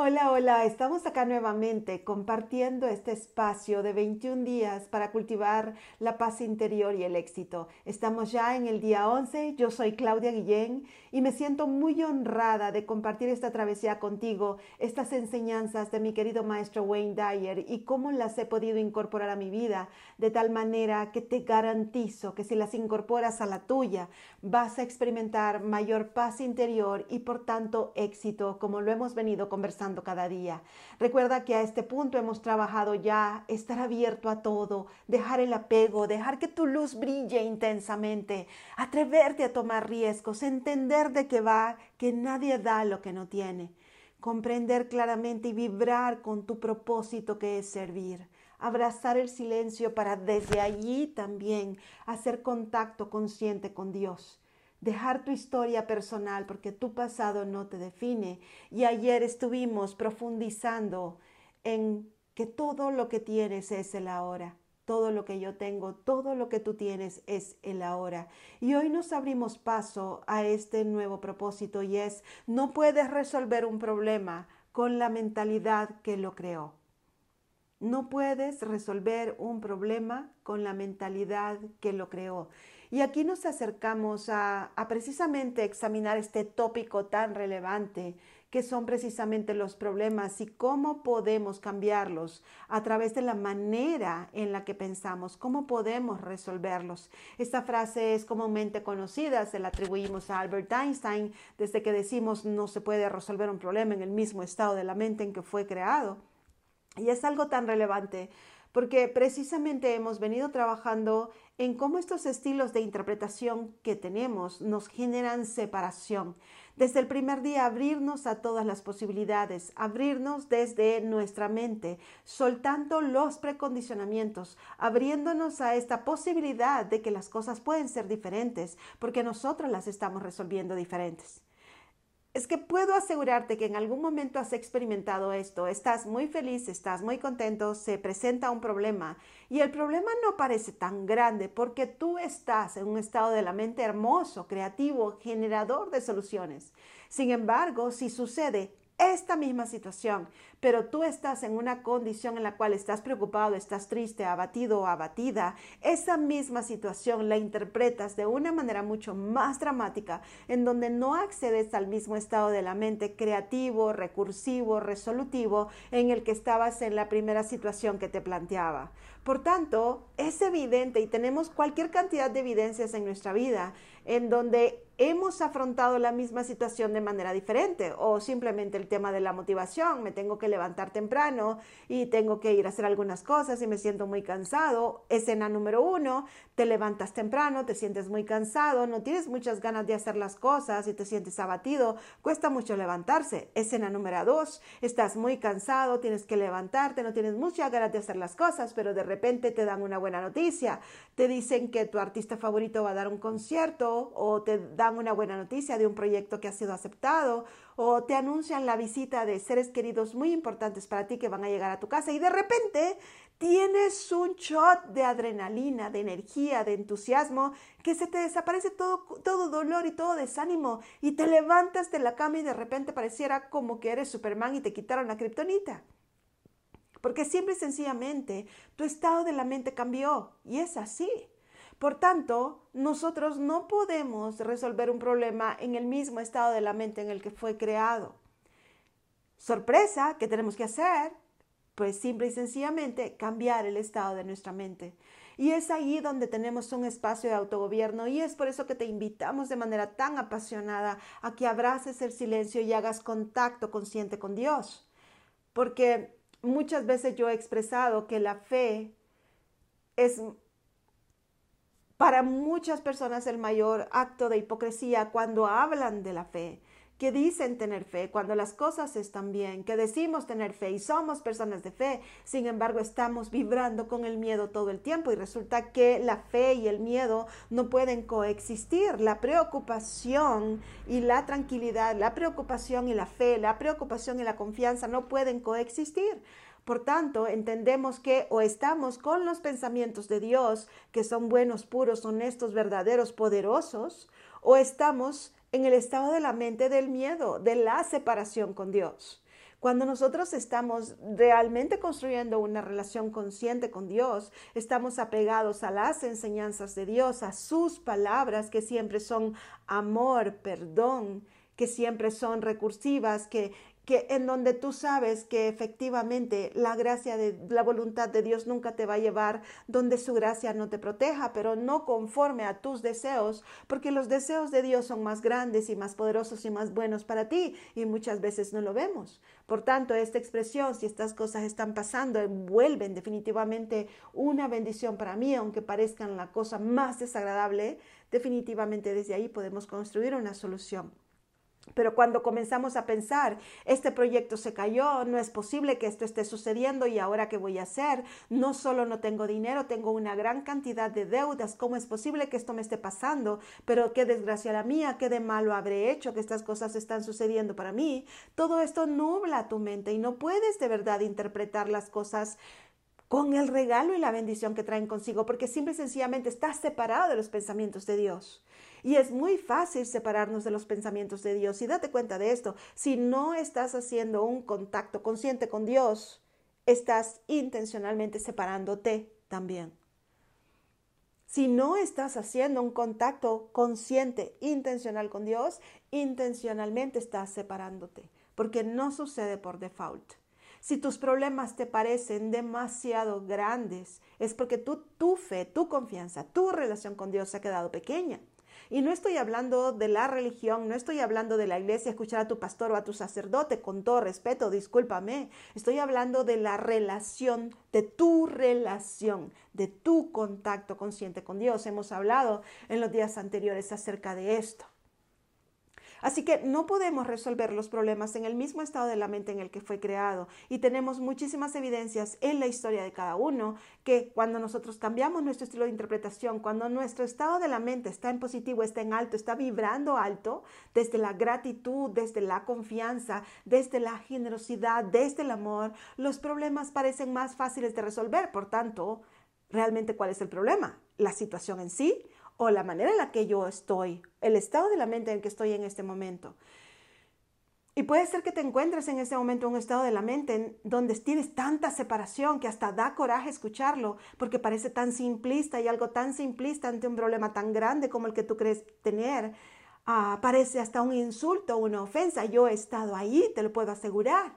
Hola, hola, estamos acá nuevamente compartiendo este espacio de 21 días para cultivar la paz interior y el éxito. Estamos ya en el día 11, yo soy Claudia Guillén y me siento muy honrada de compartir esta travesía contigo, estas enseñanzas de mi querido maestro Wayne Dyer y cómo las he podido incorporar a mi vida de tal manera que te garantizo que si las incorporas a la tuya vas a experimentar mayor paz interior y por tanto éxito como lo hemos venido conversando cada día. Recuerda que a este punto hemos trabajado ya estar abierto a todo, dejar el apego, dejar que tu luz brille intensamente, atreverte a tomar riesgos, entender de qué va, que nadie da lo que no tiene, comprender claramente y vibrar con tu propósito que es servir abrazar el silencio para desde allí también hacer contacto consciente con Dios dejar tu historia personal porque tu pasado no te define. Y ayer estuvimos profundizando en que todo lo que tienes es el ahora. Todo lo que yo tengo, todo lo que tú tienes es el ahora. Y hoy nos abrimos paso a este nuevo propósito y es, no puedes resolver un problema con la mentalidad que lo creó. No puedes resolver un problema con la mentalidad que lo creó. Y aquí nos acercamos a, precisamente examinar este tópico tan relevante que son precisamente los problemas y cómo podemos cambiarlos a través de la manera en la que pensamos, cómo podemos resolverlos. Esta frase es comúnmente conocida, se la atribuimos a Albert Einstein desde que decimos no se puede resolver un problema en el mismo estado de la mente en que fue creado. Y es algo tan relevante porque precisamente hemos venido trabajando en cómo estos estilos de interpretación que tenemos nos generan separación. Desde el primer día abrirnos a todas las posibilidades, abrirnos desde nuestra mente, soltando los precondicionamientos, abriéndonos a esta posibilidad de que las cosas pueden ser diferentes, porque nosotros las estamos resolviendo diferentes es que puedo asegurarte que en algún momento has experimentado esto, estás muy feliz, estás muy contento, se presenta un problema y el problema no parece tan grande porque tú estás en un estado de la mente hermoso, creativo, generador de soluciones. Sin embargo, si sucede esta misma situación, pero tú estás en una condición en la cual estás preocupado, estás triste, abatido o abatida, esa misma situación la interpretas de una manera mucho más dramática, en donde no accedes al mismo estado de la mente creativo, recursivo, resolutivo en el que estabas en la primera situación que te planteaba. Por tanto, es evidente y tenemos cualquier cantidad de evidencias en nuestra vida en donde hemos afrontado la misma situación de manera diferente o simplemente el tema de la motivación, me tengo que levantar temprano y tengo que ir a hacer algunas cosas y me siento muy cansado. Escena número uno, te levantas temprano, te sientes muy cansado, no tienes muchas ganas de hacer las cosas y te sientes abatido, cuesta mucho levantarse. Escena número dos, estás muy cansado, tienes que levantarte, no tienes muchas ganas de hacer las cosas, pero de repente te dan una buena noticia, te dicen que tu artista favorito va a dar un concierto o te dan una buena noticia de un proyecto que ha sido aceptado o te anuncian la visita de seres queridos muy importantes para ti que van a llegar a tu casa y de repente tienes un shot de adrenalina, de energía, de entusiasmo, que se te desaparece todo, todo dolor y todo desánimo y te levantas de la cama y de repente pareciera como que eres Superman y te quitaron la kriptonita. Porque siempre y sencillamente tu estado de la mente cambió y es así. Por tanto, nosotros no podemos resolver un problema en el mismo estado de la mente en el que fue creado. Sorpresa, ¿qué tenemos que hacer? Pues simple y sencillamente cambiar el estado de nuestra mente. Y es ahí donde tenemos un espacio de autogobierno y es por eso que te invitamos de manera tan apasionada a que abraces el silencio y hagas contacto consciente con Dios. Porque muchas veces yo he expresado que la fe es para muchas personas el mayor acto de hipocresía cuando hablan de la fe, que dicen tener fe, cuando las cosas están bien, que decimos tener fe y somos personas de fe, sin embargo estamos vibrando con el miedo todo el tiempo y resulta que la fe y el miedo no pueden coexistir. La preocupación y la tranquilidad, la preocupación y la fe, la preocupación y la confianza no pueden coexistir. Por tanto, entendemos que o estamos con los pensamientos de Dios, que son buenos, puros, honestos, verdaderos, poderosos, o estamos en el estado de la mente del miedo, de la separación con Dios. Cuando nosotros estamos realmente construyendo una relación consciente con Dios, estamos apegados a las enseñanzas de Dios, a sus palabras que siempre son amor, perdón, que siempre son recursivas, que, que en donde tú sabes que efectivamente la gracia de la voluntad de Dios nunca te va a llevar donde su gracia no te proteja, pero no conforme a tus deseos, porque los deseos de Dios son más grandes y más poderosos y más buenos para ti y muchas veces no lo vemos. Por tanto, esta expresión, si estas cosas están pasando, envuelven definitivamente una bendición para mí, aunque parezcan la cosa más desagradable, definitivamente desde ahí podemos construir una solución. Pero cuando comenzamos a pensar, este proyecto se cayó, no es posible que esto esté sucediendo y ahora qué voy a hacer, no solo no tengo dinero, tengo una gran cantidad de deudas, ¿cómo es posible que esto me esté pasando? Pero qué desgracia la mía, qué de malo habré hecho que estas cosas están sucediendo para mí. Todo esto nubla tu mente y no puedes de verdad interpretar las cosas con el regalo y la bendición que traen consigo, porque simple y sencillamente estás separado de los pensamientos de Dios. Y es muy fácil separarnos de los pensamientos de Dios. Y date cuenta de esto, si no estás haciendo un contacto consciente con Dios, estás intencionalmente separándote también. Si no estás haciendo un contacto consciente, intencional con Dios, intencionalmente estás separándote, porque no sucede por default. Si tus problemas te parecen demasiado grandes, es porque tu, fe, tu confianza, tu relación con Dios se ha quedado pequeña. Y no estoy hablando de la religión, no estoy hablando de la iglesia, escuchar a tu pastor o a tu sacerdote, con todo respeto, discúlpame. Estoy hablando de la relación, de tu relación, de tu contacto consciente con Dios. Hemos hablado en los días anteriores acerca de esto. Así que no podemos resolver los problemas en el mismo estado de la mente en el que fue creado. Y tenemos muchísimas evidencias en la historia de cada uno que cuando nosotros cambiamos nuestro estilo de interpretación, cuando nuestro estado de la mente está en positivo, está en alto, está vibrando alto, desde la gratitud, desde la confianza, desde la generosidad, desde el amor, los problemas parecen más fáciles de resolver. Por tanto, realmente, ¿cuál es el problema? ¿La situación en sí? O la manera en la que yo estoy, el estado de la mente en el que estoy en este momento. Y puede ser que te encuentres en este momento en un estado de la mente donde tienes tanta separación que hasta da coraje escucharlo, porque parece tan simplista y algo tan simplista ante un problema tan grande como el que tú crees tener. Ah, parece hasta un insulto, una ofensa. Yo he estado ahí, te lo puedo asegurar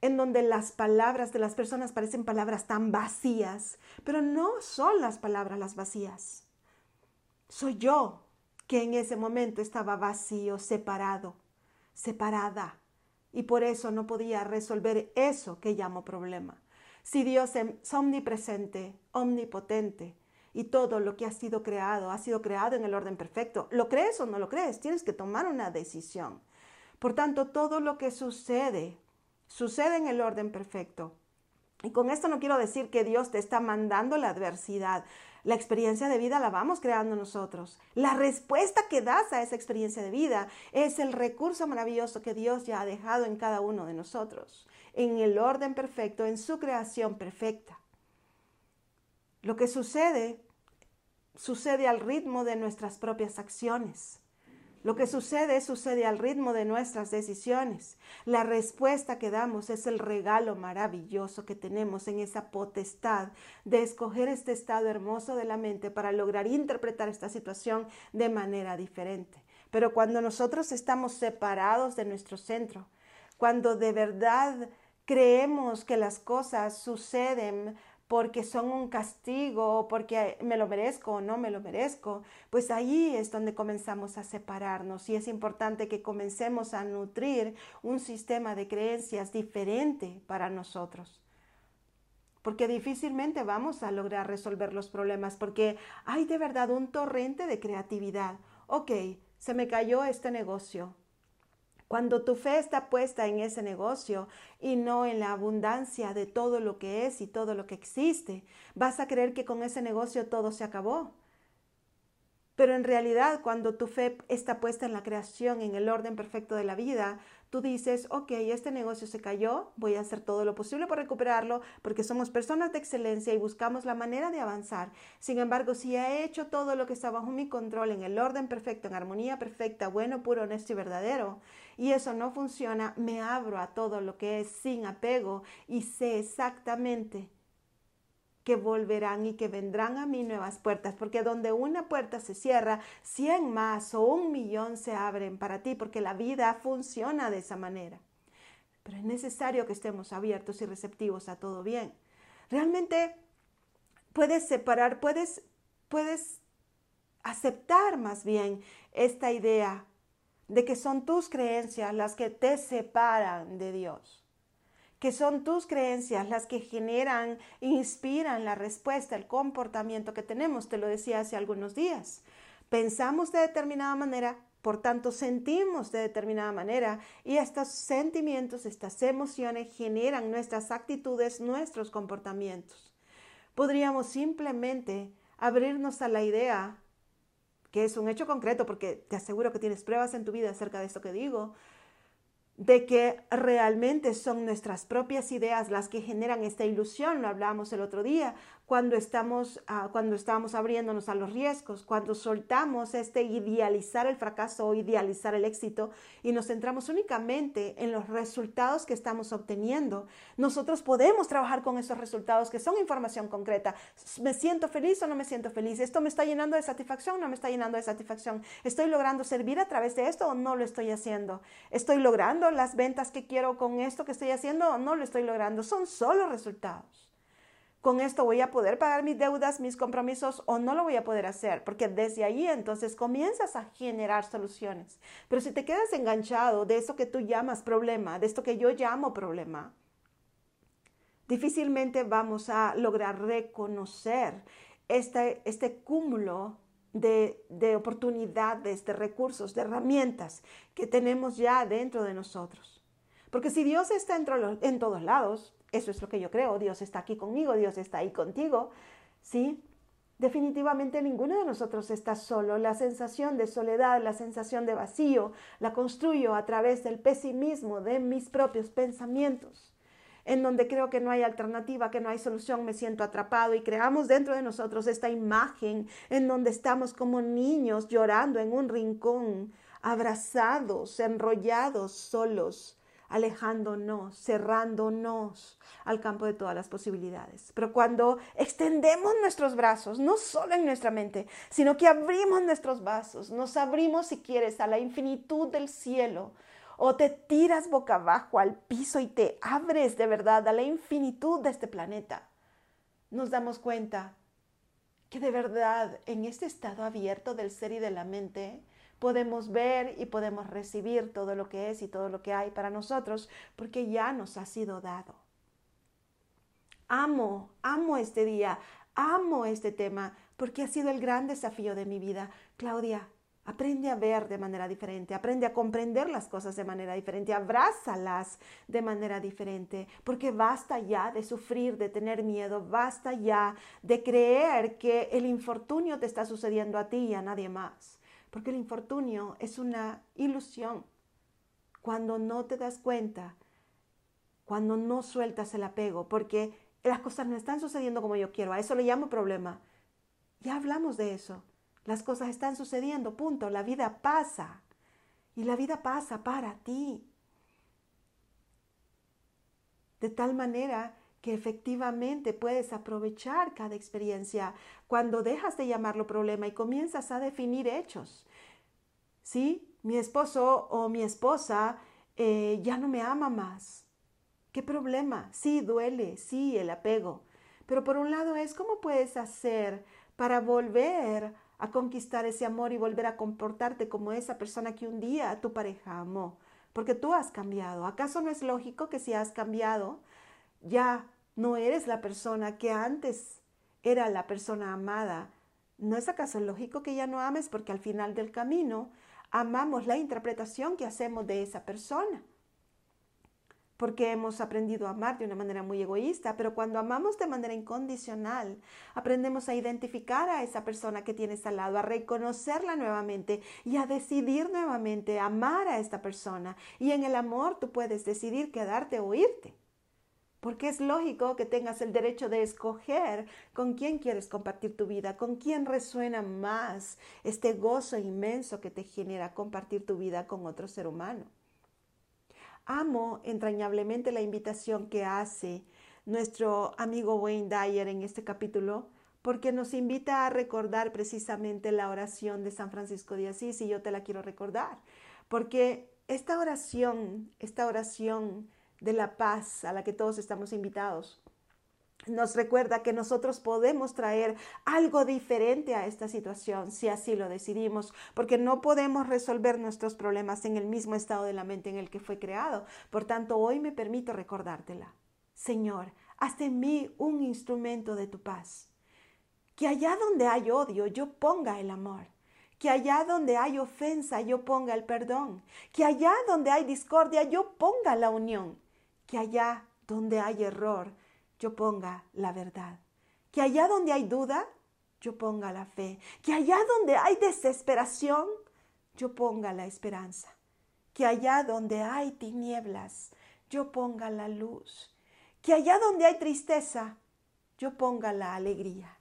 en donde las palabras de las personas parecen palabras tan vacías, pero no son las palabras las vacías. Soy yo que en ese momento estaba vacío, separado, separada. Y por eso no podía resolver eso que llamo problema. Si Dios es omnipresente, omnipotente, y todo lo que ha sido creado ha sido creado en el orden perfecto, ¿lo crees o no lo crees? Tienes que tomar una decisión. Por tanto, todo lo que sucede, sucede en el orden perfecto. Y con esto no quiero decir que Dios te está mandando la adversidad. La experiencia de vida la vamos creando nosotros. La respuesta que das a esa experiencia de vida es el recurso maravilloso que Dios ya ha dejado en cada uno de nosotros, en el orden perfecto, en su creación perfecta. Lo que sucede, sucede al ritmo de nuestras propias acciones. Lo que sucede sucede al ritmo de nuestras decisiones. La respuesta que damos es el regalo maravilloso que tenemos en esa potestad de escoger este estado hermoso de la mente para lograr interpretar esta situación de manera diferente. Pero cuando nosotros estamos separados de nuestro centro, cuando de verdad creemos que las cosas suceden porque son un castigo, porque me lo merezco o no me lo merezco, pues ahí es donde comenzamos a separarnos y es importante que comencemos a nutrir un sistema de creencias diferente para nosotros. Porque difícilmente vamos a lograr resolver los problemas porque hay de verdad un torrente de creatividad. Ok, se me cayó este negocio, cuando tu fe está puesta en ese negocio y no en la abundancia de todo lo que es y todo lo que existe, vas a creer que con ese negocio todo se acabó. Pero en realidad, cuando tu fe está puesta en la creación, en el orden perfecto de la vida, tú dices, ok, este negocio se cayó, voy a hacer todo lo posible por recuperarlo porque somos personas de excelencia y buscamos la manera de avanzar. Sin embargo, si he hecho todo lo que está bajo mi control en el orden perfecto, en armonía perfecta, bueno, puro, honesto y verdadero, y eso no funciona, me abro a todo lo que es sin apego y sé exactamente que volverán y que vendrán a mí nuevas puertas, porque donde una puerta se cierra, cien más o un millón se abren para ti, porque la vida funciona de esa manera. Pero es necesario que estemos abiertos y receptivos a todo bien. Realmente puedes separar, puedes, puedes aceptar más bien esta idea de que son tus creencias las que te separan de Dios que son tus creencias las que generan, inspiran la respuesta, el comportamiento que tenemos. Te lo decía hace algunos días. Pensamos de determinada manera, por tanto sentimos de determinada manera y estos sentimientos, estas emociones generan nuestras actitudes, nuestros comportamientos. Podríamos simplemente abrirnos a la idea, que es un hecho concreto, porque te aseguro que tienes pruebas en tu vida acerca de esto que digo, de que realmente son nuestras propias ideas las que generan esta ilusión, lo hablábamos el otro día, cuando estamos, uh, cuando estamos abriéndonos a los riesgos, cuando soltamos este idealizar el fracaso o idealizar el éxito y nos centramos únicamente en los resultados que estamos obteniendo, nosotros podemos trabajar con esos resultados que son información concreta. ¿Me siento feliz o no me siento feliz? ¿Esto me está llenando de satisfacción o no me está llenando de satisfacción? ¿Estoy logrando servir a través de esto o no lo estoy haciendo? ¿Estoy logrando las ventas que quiero con esto que estoy haciendo no lo estoy logrando? Son solo resultados con esto voy a poder pagar mis deudas, mis compromisos o no lo voy a poder hacer, porque desde ahí entonces comienzas a generar soluciones. Pero si te quedas enganchado de eso que tú llamas problema, de esto que yo llamo problema, difícilmente vamos a lograr reconocer este, este cúmulo de, de, oportunidades, de recursos, de herramientas que tenemos ya dentro de nosotros. Porque si Dios está en, en todos lados, eso es lo que yo creo. Dios está aquí conmigo, Dios está ahí contigo. ¿Sí? Definitivamente ninguno de nosotros está solo. La sensación de soledad, la sensación de vacío, la construyo a través del pesimismo de mis propios pensamientos, en donde creo que no hay alternativa, que no hay solución, me siento atrapado y creamos dentro de nosotros esta imagen en donde estamos como niños llorando en un rincón, abrazados, enrollados, solos alejándonos, cerrándonos al campo de todas las posibilidades. Pero cuando extendemos nuestros brazos, no solo en nuestra mente, sino que abrimos nuestros brazos, nos abrimos, si quieres, a la infinitud del cielo, o te tiras boca abajo al piso y te abres de verdad a la infinitud de este planeta, nos damos cuenta que de verdad en este estado abierto del ser y de la mente, podemos ver y podemos recibir todo lo que es y todo lo que hay para nosotros, porque ya nos ha sido dado. Amo, amo este día, amo este tema, porque ha sido el gran desafío de mi vida. Claudia, aprende a ver de manera diferente, aprende a comprender las cosas de manera diferente, abrázalas de manera diferente, porque basta ya de sufrir, de tener miedo, basta ya de creer que el infortunio te está sucediendo a ti y a nadie más porque el infortunio es una ilusión. Cuando no te das cuenta, cuando no sueltas el apego, porque las cosas no están sucediendo como yo quiero, a eso le llamo problema. Ya hablamos de eso. Las cosas están sucediendo, punto. La vida pasa. Y la vida pasa para ti. De tal manera que efectivamente puedes aprovechar cada experiencia cuando dejas de llamarlo problema y comienzas a definir hechos. ¿Sí? Mi esposo o mi esposa eh, ya no me ama más. ¿Qué problema? Sí, duele, sí, el apego. Pero por un lado es cómo puedes hacer para volver a conquistar ese amor y volver a comportarte como esa persona que un día tu pareja amó. Porque tú has cambiado. ¿Acaso no es lógico que si has cambiado, ya no eres la persona que antes era la persona amada. ¿No es acaso lógico que ya no ames? Porque al final del camino amamos la interpretación que hacemos de esa persona. Porque hemos aprendido a amar de una manera muy egoísta, pero cuando amamos de manera incondicional, aprendemos a identificar a esa persona que tienes al lado, a reconocerla nuevamente y a decidir nuevamente amar a esta persona. Y en el amor tú puedes decidir quedarte o irte. Porque es lógico que tengas el derecho de escoger con quién quieres compartir tu vida, con quién resuena más este gozo inmenso que te genera compartir tu vida con otro ser humano. Amo entrañablemente la invitación que hace nuestro amigo Wayne Dyer en este capítulo, porque nos invita a recordar precisamente la oración de San Francisco de Asís y yo te la quiero recordar, porque esta oración, esta oración de la paz a la que todos estamos invitados. Nos recuerda que nosotros podemos traer algo diferente a esta situación si así lo decidimos, porque no podemos resolver nuestros problemas en el mismo estado de la mente en el que fue creado. Por tanto, hoy me permito recordártela. Señor, haz de mí un instrumento de tu paz. Que allá donde hay odio yo ponga el amor. Que allá donde hay ofensa yo ponga el perdón. Que allá donde hay discordia yo ponga la unión que allá donde hay error, yo ponga la verdad. Que allá donde hay duda, yo ponga la fe. Que allá donde hay desesperación, yo ponga la esperanza. Que allá donde hay tinieblas, yo ponga la luz. Que allá donde hay tristeza, yo ponga la alegría.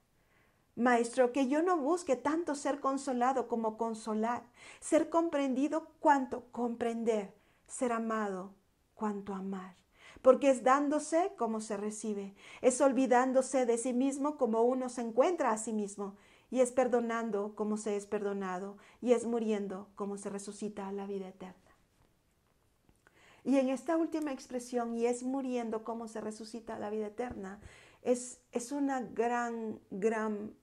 Maestro, que yo no busque tanto ser consolado como consolar, ser comprendido cuanto comprender, ser amado cuanto amar porque es dándose como se recibe, es olvidándose de sí mismo como uno se encuentra a sí mismo, y es perdonando como se es perdonado, y es muriendo como se resucita a la vida eterna. Y en esta última expresión, y es muriendo como se resucita a la vida eterna, es, es una gran, gran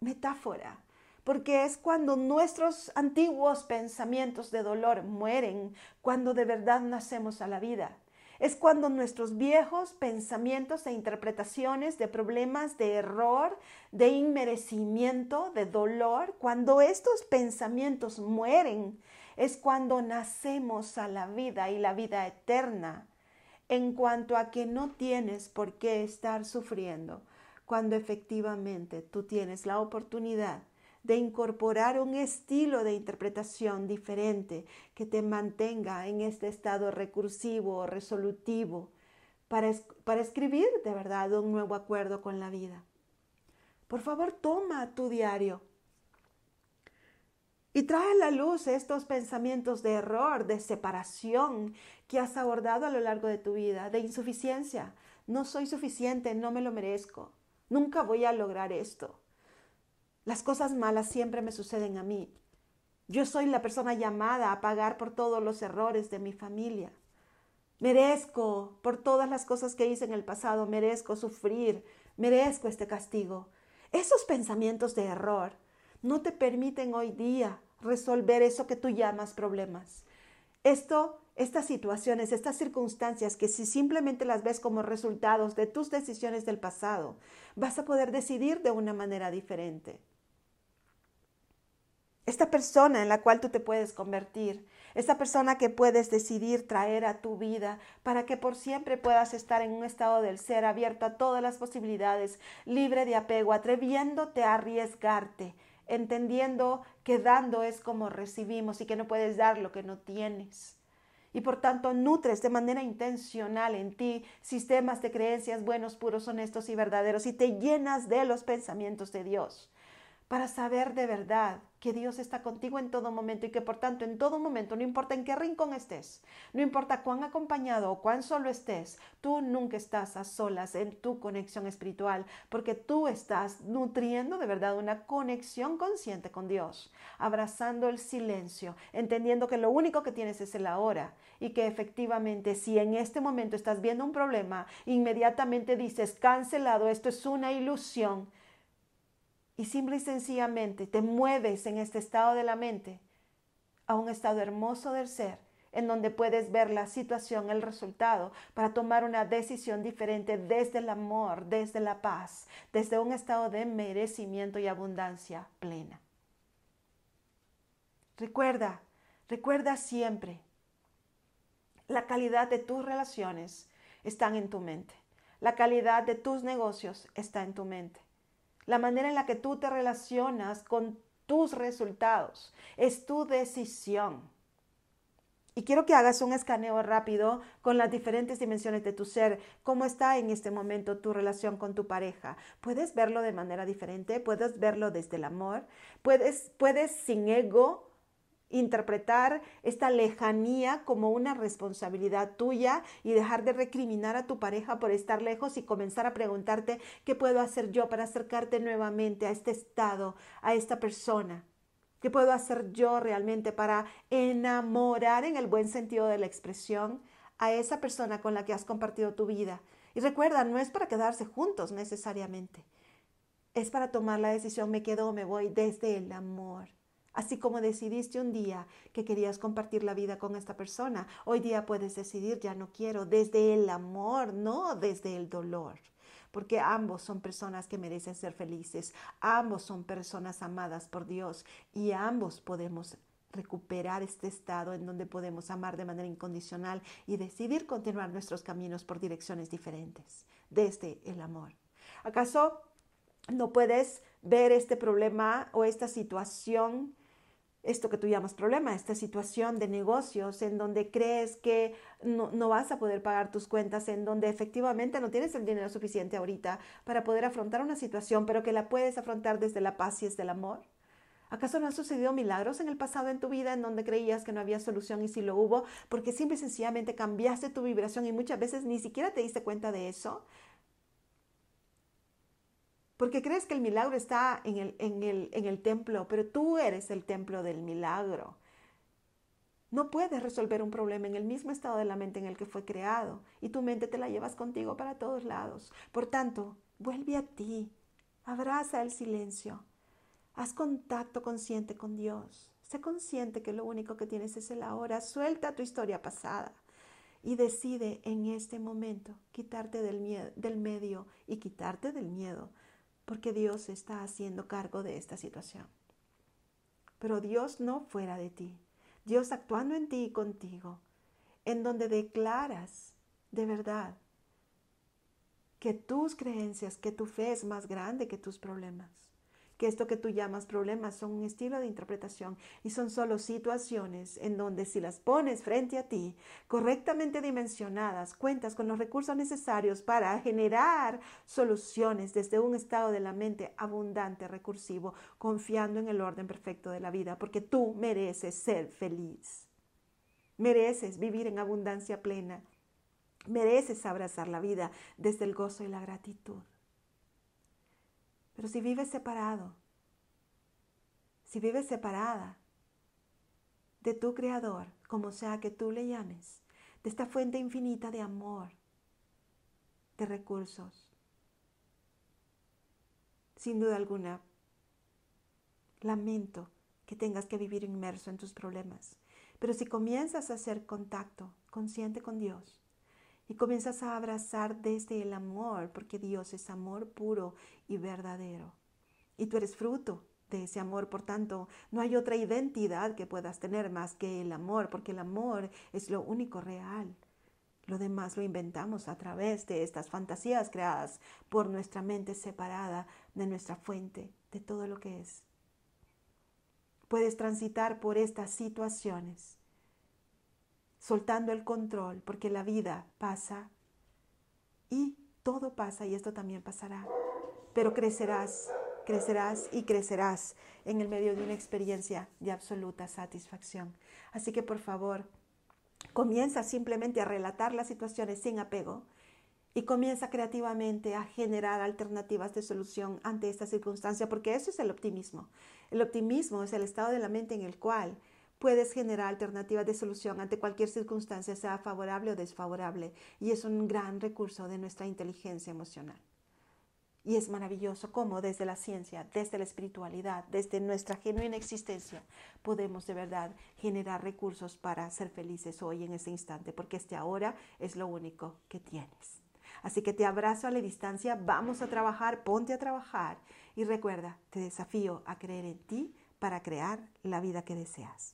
metáfora, porque es cuando nuestros antiguos pensamientos de dolor mueren, cuando de verdad nacemos a la vida. Es cuando nuestros viejos pensamientos e interpretaciones de problemas de error, de inmerecimiento, de dolor, cuando estos pensamientos mueren, es cuando nacemos a la vida y la vida eterna, en cuanto a que no tienes por qué estar sufriendo, cuando efectivamente tú tienes la oportunidad de incorporar un estilo de interpretación diferente que te mantenga en este estado recursivo o resolutivo para, para escribir de verdad un nuevo acuerdo con la vida. Por favor, toma tu diario y trae a la luz estos pensamientos de error, de separación que has abordado a lo largo de tu vida, de insuficiencia. No soy suficiente, no me lo merezco. Nunca voy a lograr esto. Las cosas malas siempre me suceden a mí. Yo soy la persona llamada a pagar por todos los errores de mi familia. Merezco por todas las cosas que hice en el pasado, merezco sufrir, merezco este castigo. Esos pensamientos de error no te permiten hoy día resolver eso que tú llamas problemas. Esto, estas situaciones, estas circunstancias que si simplemente las ves como resultados de tus decisiones del pasado, vas a poder decidir de una manera diferente esta persona en la cual tú te puedes convertir, esta persona que puedes decidir traer a tu vida para que por siempre puedas estar en un estado del ser abierto a todas las posibilidades, libre de apego, atreviéndote a arriesgarte, entendiendo que dando es como recibimos y que no puedes dar lo que no tienes. Y por tanto nutres de manera intencional en ti sistemas de creencias buenos, puros, honestos y verdaderos y te llenas de los pensamientos de Dios para saber de verdad que Dios está contigo en todo momento y que por tanto en todo momento, no importa en qué rincón estés, no importa cuán acompañado o cuán solo estés, tú nunca estás a solas en tu conexión espiritual, porque tú estás nutriendo de verdad una conexión consciente con Dios, abrazando el silencio, entendiendo que lo único que tienes es el ahora y que efectivamente si en este momento estás viendo un problema, inmediatamente dices, cancelado, esto es una ilusión y simple y sencillamente te mueves en este estado de la mente a un estado hermoso del ser, en donde puedes ver la situación, el resultado, para tomar una decisión diferente desde el amor, desde la paz, desde un estado de merecimiento y abundancia plena. Recuerda, recuerda siempre, la calidad de tus relaciones están en tu mente. La calidad de tus negocios está en tu mente. La manera en la que tú te relacionas con tus resultados es tu decisión. Y quiero que hagas un escaneo rápido con las diferentes dimensiones de tu ser. ¿Cómo está en este momento tu relación con tu pareja? ¿Puedes verlo de manera diferente? ¿Puedes verlo desde el amor? ¿Puedes, puedes sin ego interpretar esta lejanía como una responsabilidad tuya y dejar de recriminar a tu pareja por estar lejos y comenzar a preguntarte qué puedo hacer yo para acercarte nuevamente a este estado, a esta persona. ¿Qué puedo hacer yo realmente para enamorar en el buen sentido de la expresión a esa persona con la que has compartido tu vida? Y recuerda, no es para quedarse juntos necesariamente. Es para tomar la decisión, me quedo o me voy desde el amor. Así como decidiste un día que querías compartir la vida con esta persona, hoy día puedes decidir, ya no quiero, desde el amor, no desde el dolor porque ambos son personas que merecen ser felices, ambos son personas amadas por Dios y ambos podemos recuperar este estado en donde podemos amar de manera incondicional y decidir continuar nuestros caminos por direcciones diferentes desde el amor. ¿Acaso no puedes ver este problema o esta situación esto que tú llamas problema, esta situación de negocios en donde crees que no, no, vas a poder pagar tus cuentas, en donde efectivamente no tienes el dinero suficiente ahorita para poder afrontar una situación, pero que la puedes afrontar desde la paz y desde el amor. ¿Acaso no han sucedido milagros en el pasado en tu vida en donde creías que no había solución y si lo hubo? Porque simple y sencillamente cambiaste tu vibración y muchas veces ni siquiera te diste cuenta de eso porque crees que el milagro está en el, en, el, en el templo, pero tú eres el templo del milagro. No puedes resolver un problema en el mismo estado de la mente en el que fue creado y tu mente te la llevas contigo para todos lados. Por tanto, vuelve a ti, abraza el silencio, haz contacto consciente con Dios. Sé consciente que lo único que tienes es el ahora. Suelta tu historia pasada y decide en este momento quitarte del, miedo, del medio y quitarte del miedo porque Dios está haciendo cargo de esta situación. Pero Dios no fuera de ti, Dios actuando en ti y contigo, en donde declaras de verdad que tus creencias, que tu fe es más grande que tus problemas que esto que tú llamas problemas son un estilo de interpretación y son solo situaciones en donde si las pones frente a ti, correctamente dimensionadas, cuentas con los recursos necesarios para generar soluciones desde un estado de la mente abundante, recursivo, confiando en el orden perfecto de la vida, porque tú mereces ser feliz. Mereces vivir en abundancia plena. Mereces abrazar la vida desde el gozo y la gratitud. Pero si vives separado, si vives separada de tu Creador, como sea que tú le llames, de esta fuente infinita de amor, de recursos, sin duda alguna, lamento que tengas que vivir inmerso en tus problemas. Pero si comienzas a hacer contacto consciente con Dios, y comienzas a abrazar desde el amor, porque Dios es amor puro y verdadero. Y tú eres fruto de ese amor, por tanto, no hay otra identidad que puedas tener más que el amor, porque el amor es lo único real. Lo demás lo inventamos a través de estas fantasías creadas por nuestra mente separada de nuestra fuente, de todo lo que es. Puedes transitar por estas situaciones soltando el control, porque la vida pasa y todo pasa y esto también pasará. Pero crecerás, crecerás y crecerás en el medio de una experiencia de absoluta satisfacción. Así que por favor, comienza simplemente a relatar las situaciones sin apego y comienza creativamente a generar alternativas de solución ante esta circunstancia, porque eso es el optimismo. El optimismo es el estado de la mente en el cual puedes generar alternativas de solución ante cualquier circunstancia, sea favorable o desfavorable, y es un gran recurso de nuestra inteligencia emocional. Y es maravilloso cómo desde la ciencia, desde la espiritualidad, desde nuestra genuina existencia, podemos de verdad generar recursos para ser felices hoy en este instante, porque este ahora es lo único que tienes. Así que te abrazo a la distancia, vamos a trabajar, ponte a trabajar y recuerda, te desafío a creer en ti para crear la vida que deseas.